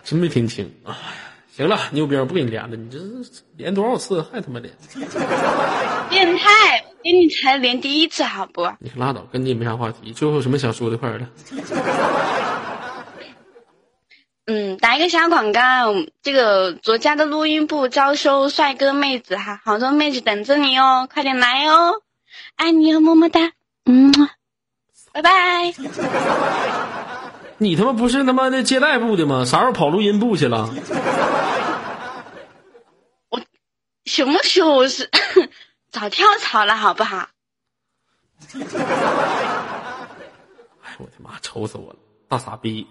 真没听清。哎呀。行了，牛兵不给你连了，你这连多少次还他妈连？变态！给你才连第一次，好不？你拉倒，跟你也没啥话题。最后有什么想说的，快点的。嗯，打一个小广告，这个卓家的录音部招收帅哥妹子哈，好多妹子等着你哦，快点来哦，爱你哦，么么哒，嗯，拜拜。你他妈不是他妈的接待部的吗？啥时候跑录音部去了？我什么时候是 早跳槽了，好不好？哎，我的妈，愁死我了，大傻逼！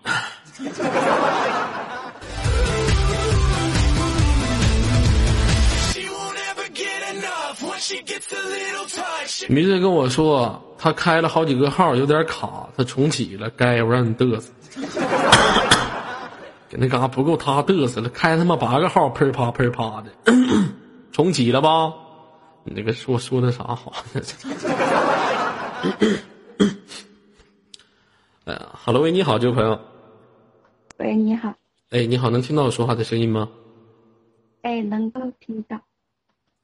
明子跟我说，他开了好几个号，有点卡，他重启了。该我让你嘚瑟。给那嘎不够他嘚瑟了，开他妈八个号，喷啪喷啪的，重启了吧？你这个说说的啥好？哎呀哈喽喂，你好，这位朋友。喂，你好。哎，你好，能听到我说话的声音吗？哎，能够听到。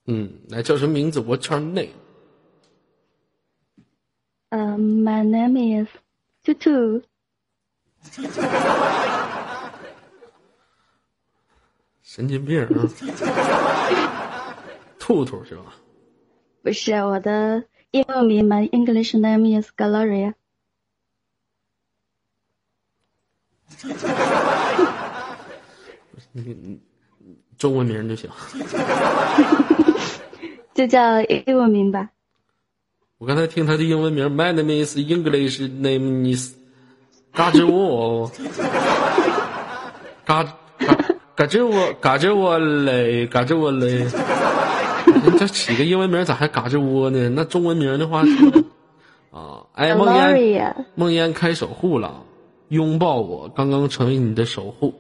嗯，来叫什么名字？What's your name？呃、m y name is Tutu。神经病啊！兔兔是吧？不是，我的英文名 My English name is Gloria。你你中文名就行，就叫英文名吧。我刚才听他的英文名，My name is English name is，嘎吱窝，嘎嘎嘎吱窝，嘎吱窝嘞，嘎吱窝嘞。这起个英文名咋还嘎吱窝呢？那中文名的话，啊，哎，梦烟，梦烟开守护了，拥抱我，刚刚成为你的守护。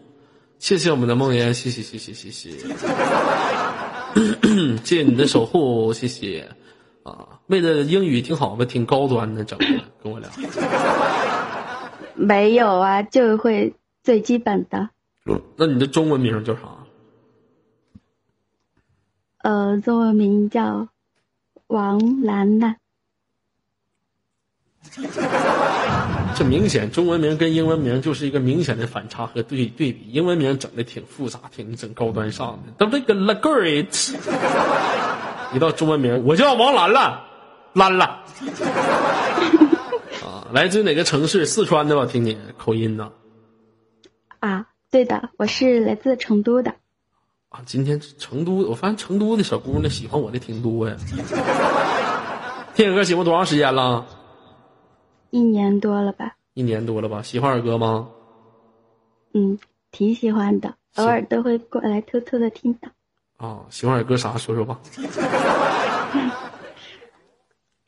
谢谢我们的梦妍，谢谢谢谢谢谢，谢谢你的守护，谢谢啊，妹子英语挺好吧，挺高端的，整的跟我聊。没有啊，就会最基本的。那你的中文名叫啥？呃，中文名叫王兰兰。这明显中文名跟英文名就是一个明显的反差和对对比。英文名整的挺复杂，挺整高端上的，都那个 la great。一到中文名，我叫王兰兰，兰兰。啊，来自哪个城市？四川的吧？听你口音呢？啊，对的，我是来自成都的。啊，今天成都，我发现成都的小姑娘喜欢我的挺多呀。听野哥喜欢多长时间了？一年多了吧？一年多了吧？喜欢二哥吗？嗯，挺喜欢的，偶尔都会过来偷偷的听到。啊，喜欢二哥啥？说说吧。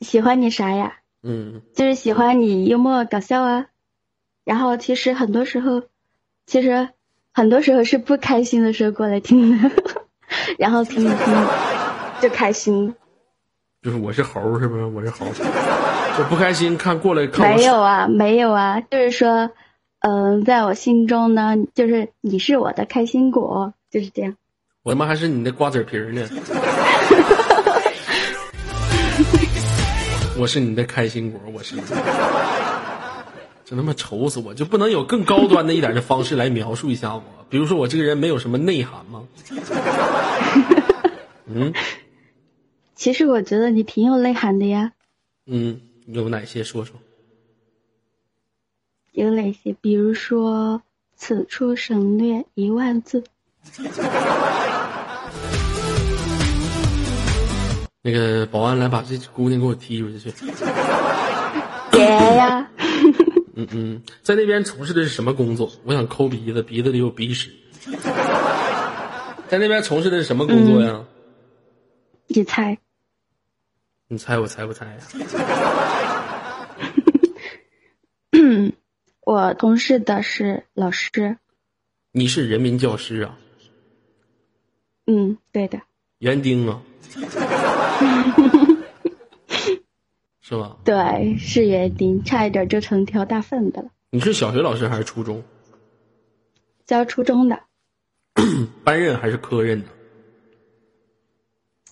喜欢你啥呀？嗯，就是喜欢你幽默搞笑啊。然后其实很多时候，其实很多时候是不开心的时候过来听的，然后听一听就开心。就是我是猴是不是？我是猴。就不开心，看过来看没有啊，没有啊，就是说，嗯，在我心中呢，就是你是我的开心果，就是这样。我他妈还是你的瓜子皮儿呢。我是你的开心果，我是。真他妈愁死我！就不能有更高端的一点的方式来描述一下我？比如说我这个人没有什么内涵吗？嗯。其实我觉得你挺有内涵的呀。嗯。有哪些说说？有哪些？比如说“此处省略一万字”。那个保安来把这姑娘给我踢出去去。别呀！嗯嗯，在那边从事的是什么工作？我想抠鼻子，鼻子里有鼻屎。在那边从事的是什么工作呀？你猜。你猜我猜不猜呀？我同事的是老师。你是人民教师啊？嗯，对的。园丁啊？是吧？对，是园丁，差一点就成条大粪的了。你是小学老师还是初中？教初中的。班任还是科任的？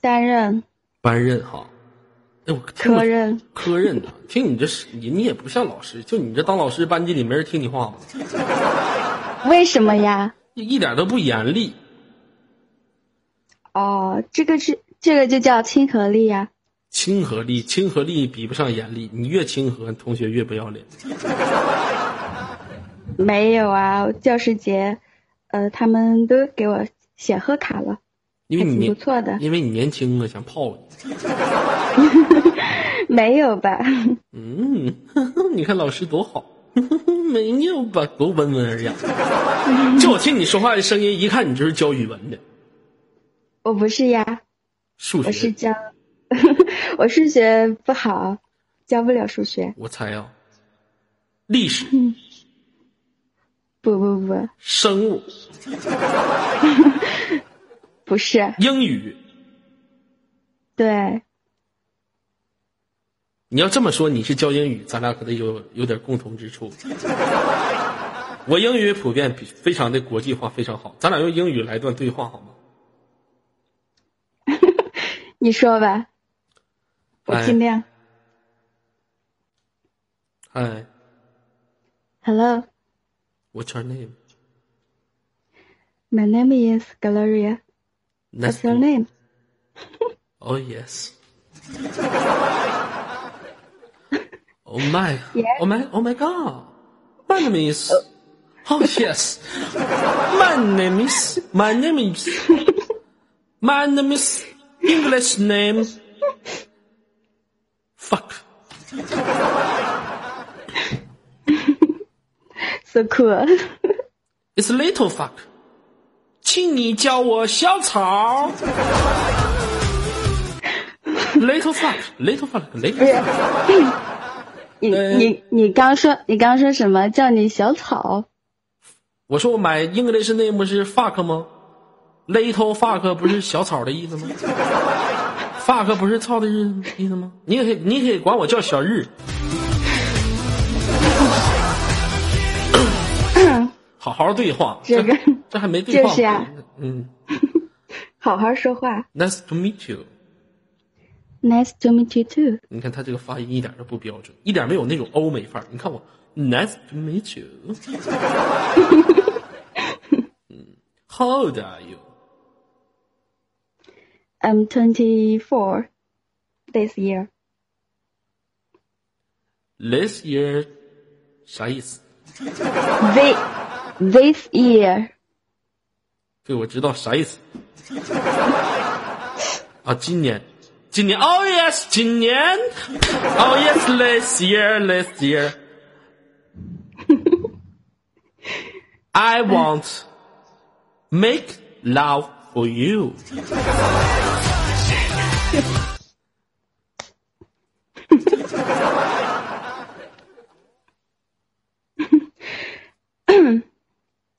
担任。班任哈。科任，科任的，听你这是你，你也不像老师，就你这当老师，班级里没人听你话吗？为什么呀？一点都不严厉。哦，这个是这个就叫亲和力呀。亲和力，亲和力比不上严厉，你越亲和，同学越不要脸。没有啊，教师节，呃，他们都给我写贺卡了。因为你不错的，因为你年轻啊，想泡你。没有吧？嗯，你看老师多好，没有吧？多温文尔雅。就我听你说话的声音，一看你就是教语文的。我不是呀，数学。我是教，我数学不好，教不了数学。我猜啊，历史。不不不，生物、不是，英语。对，你要这么说，你是教英语，咱俩可能有有点共同之处。我英语普遍比非常的国际化，非常好。咱俩用英语来段对话好吗？你说吧，我哎尽量。嗨 Hello,，What's your name? my name is Gloria. What's your name? Oh yes. oh my. Yeah. Oh my. Oh my God. My name is. Oh. oh yes. My name is. My name is. My name is. English name. Fuck. So cool. It's little fuck. 请你叫我小草。little fuck. Little fuck. Little. 你呃你你刚说你刚说什么叫你小草？我说我买 English name 是 fuck 吗？Little fuck 不是小草的意思吗？fuck 不是操的意意思吗？你也可以，你也可以管我叫小日。好好对话，这个这还没对话。就是啊嗯好好说话。，Nice to meet you。Nice to meet you too. 你看他这个发音一点都不标准，一点没有那种欧美范儿。你看我，Nice to meet you 嗯。How old are you? I'm 24 this year. This year 啥意思？This this year. 对，我知道啥意思。啊，今年，今年，Oh yes，今年，Oh yes，this year，this year。I want make love for you。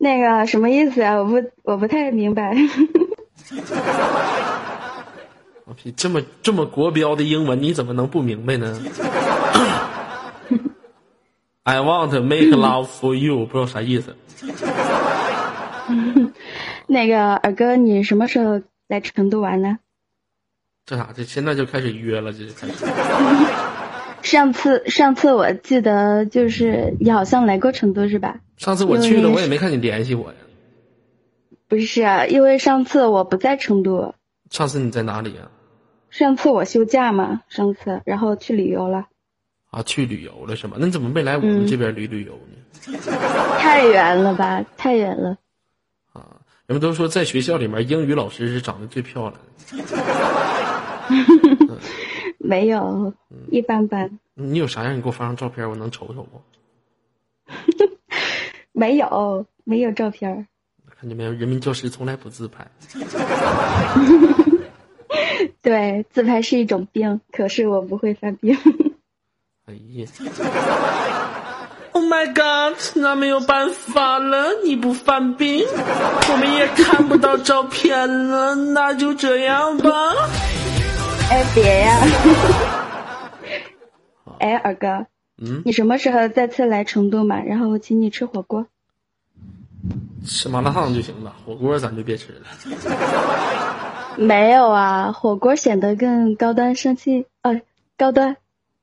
那个什么意思啊？我不我不太明白。我屁，这么这么国标的英文，你怎么能不明白呢？I want make love for you，不知道啥意思。那个二哥，你什么时候来成都玩呢？这啥这现在就开始约了？这就开始。上次上次我记得就是你好像来过成都是吧？上次我去了，我也没看你联系我呀。不是啊，因为上次我不在成都，上次你在哪里啊？上次我休假嘛，上次然后去旅游了，啊，去旅游了是吗？那你怎么没来我们嗯这边旅旅游呢？太远了吧，太远了。啊，人们都说在学校里面英语老师是长得最漂亮的。没有，一般般，你有啥样？你给我发张照片，我能瞅瞅不？没有没有照片。看见没有？人民教师从来不自拍。对，自拍是一种病，可是我不会犯病。哎呀！Oh my god！那没有办法了，你不犯病，我们也看不到照片了，那就这样吧。哎，别呀！哎，二哥，嗯，你什么时候再次来成都嘛？然后我请你吃火锅。吃麻辣烫就行了，火锅咱就别吃了。没有啊，火锅显得更高端生气，呃，高端、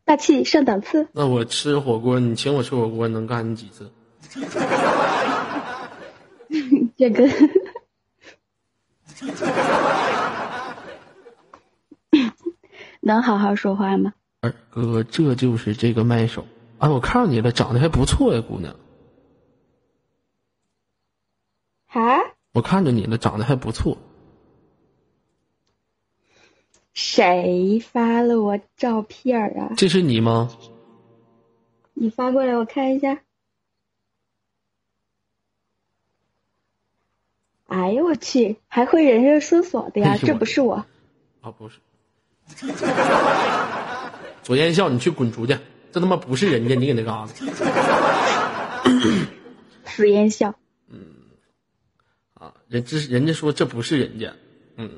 大气上档次。那我吃火锅，你请我吃火锅能干你几次？这个 能好好说话吗？二哥，这就是这个麦手。哎，我看着你了，长得还不错呀，姑娘。啊？我看着你了，长得还不错。谁发了我照片啊？这是你吗？你发过来我看一下。哎呦我去，还会人肉搜索的呀？这不是我。啊，不是。左烟笑，你去滚出去！这他妈不是人家，你搁那嘎子。死烟笑。嗯啊，人这人家说这不是人家，嗯，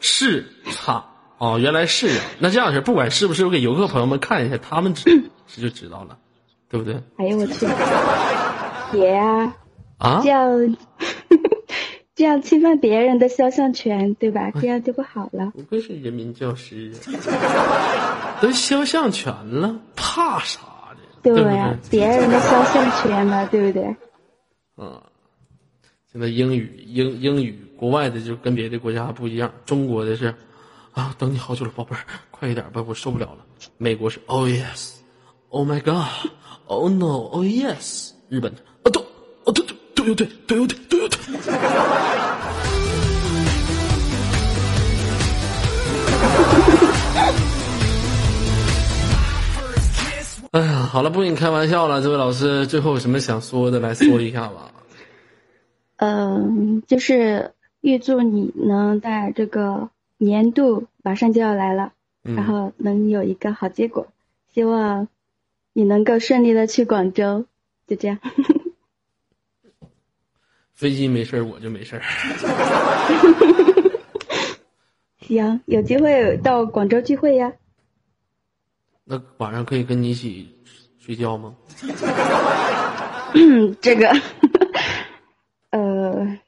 是差哦，原来是人。那这样式，不管是不是，我给游客朋友们看一下，他们知 这就知道了，对不对？哎呦我去！别啊，啊这，样这样侵犯别人的肖像权，对吧？这样就不好了。不愧是人民教师啊，都肖像权了，怕啥的？对呀、对？别人的肖像权嘛，对不对？嗯，现在英语英英语国外的就跟别的国家不一样，中国的是啊，等你好久了，宝贝儿，快一点吧，我受不了了。美国是 Oh yes，Oh my God，Oh no，Oh yes。日本的对对对对对！哎呀，好了，不跟你开玩笑了。这位老师，最后有什么想说的来说一下吧？嗯，就是预祝你能在这个年度马上就要来了，然后能有一个好结果。希望你能够顺利的去广州，就这样。飞机没事儿，我就没事儿。行，有机会到广州聚会呀。那晚上可以跟你一起睡觉吗？嗯，这个，呃，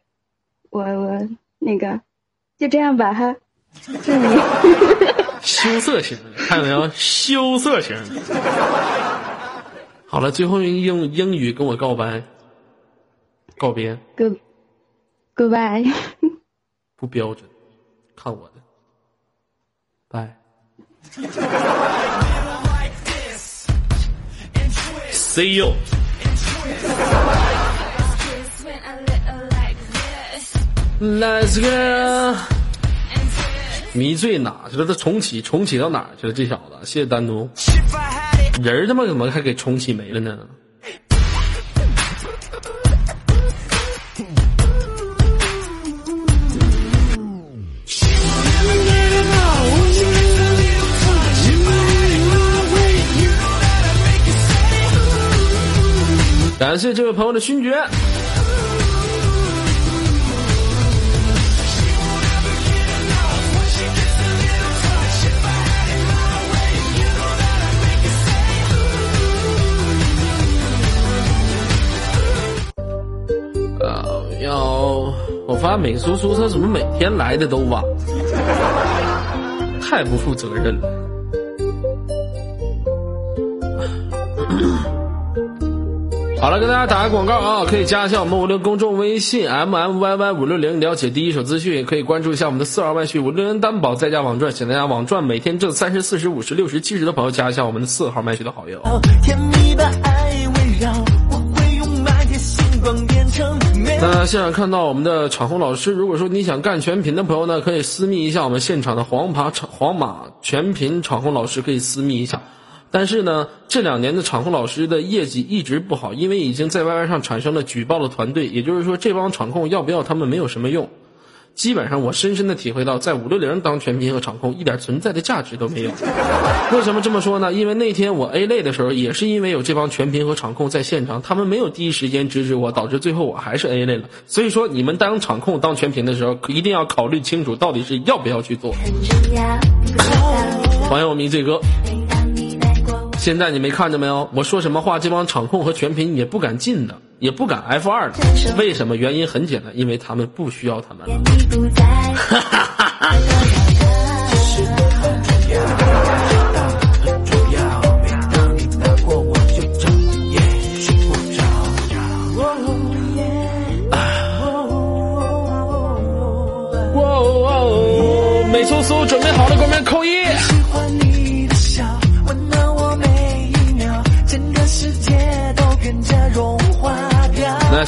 我我那个，就这样吧哈，祝你。羞涩型的，看到没有？羞涩型的。好了，最后用英英语跟我告白，告别 Good goodbye。不标准，看我的，拜。See you。Let's go。迷醉哪去了？他重启，重启到哪儿去了？这小子，谢谢丹奴。人他妈怎么还给重启没了呢？感谢这位朋友的勋爵。呃，要我发现美苏苏他怎么每天来的都晚，太不负责任了。好了，跟大家打个广告啊，可以加一下我们五六公众微信 m m y y 五六零，了解第一手资讯，也可以关注一下我们的四号麦序五六零担保在家网赚，请大家网赚每天挣三十、四十、五十、六十、七十的朋友加一下我们的四号麦序的好友。甜蜜的爱围绕，我会用满天星光变成美。那现场看到我们的场控老师，如果说你想干全屏的朋友呢，可以私密一下我们现场的黄马场黄马全屏场控老师，可以私密一下。但是呢，这两年的场控老师的业绩一直不好，因为已经在 YY 上产生了举报的团队，也就是说，这帮场控要不要他们没有什么用。基本上，我深深的体会到，在五六零当全屏和场控一点存在的价值都没有。为什么这么说呢？因为那天我 A 类的时候，也是因为有这帮全屏和场控在现场，他们没有第一时间制止我，导致最后我还是 A 类了。所以说，你们当场控当全屏的时候，一定要考虑清楚，到底是要不要去做。欢迎我迷醉哥。现在你没看见没有？我说什么话，这帮场控和全屏也不敢进的，也不敢 F 二的。为什么？原因很简单，因为他们不需要他们了。哇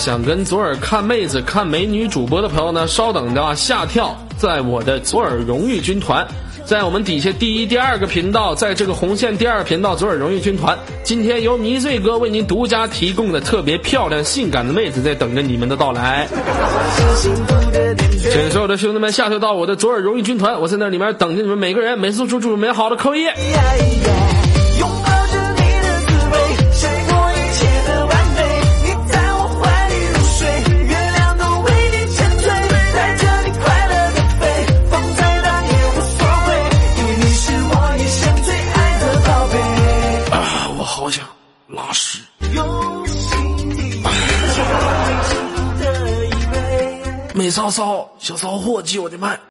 想跟左耳看妹子、看美女主播的朋友呢，稍等着啊，下跳在我的左耳荣誉军团，在我们底下第一、第二个频道，在这个红线第二频道左耳荣誉军团，今天由迷醉哥为您独家提供的特别漂亮、性感的妹子在等着你们的到来。请所有的兄弟们下跳到我的左耳荣誉军团，我在那里面等着你们每个人，每次祝祝美好的扣一。拉屎。美骚骚，小骚货，借我的麦。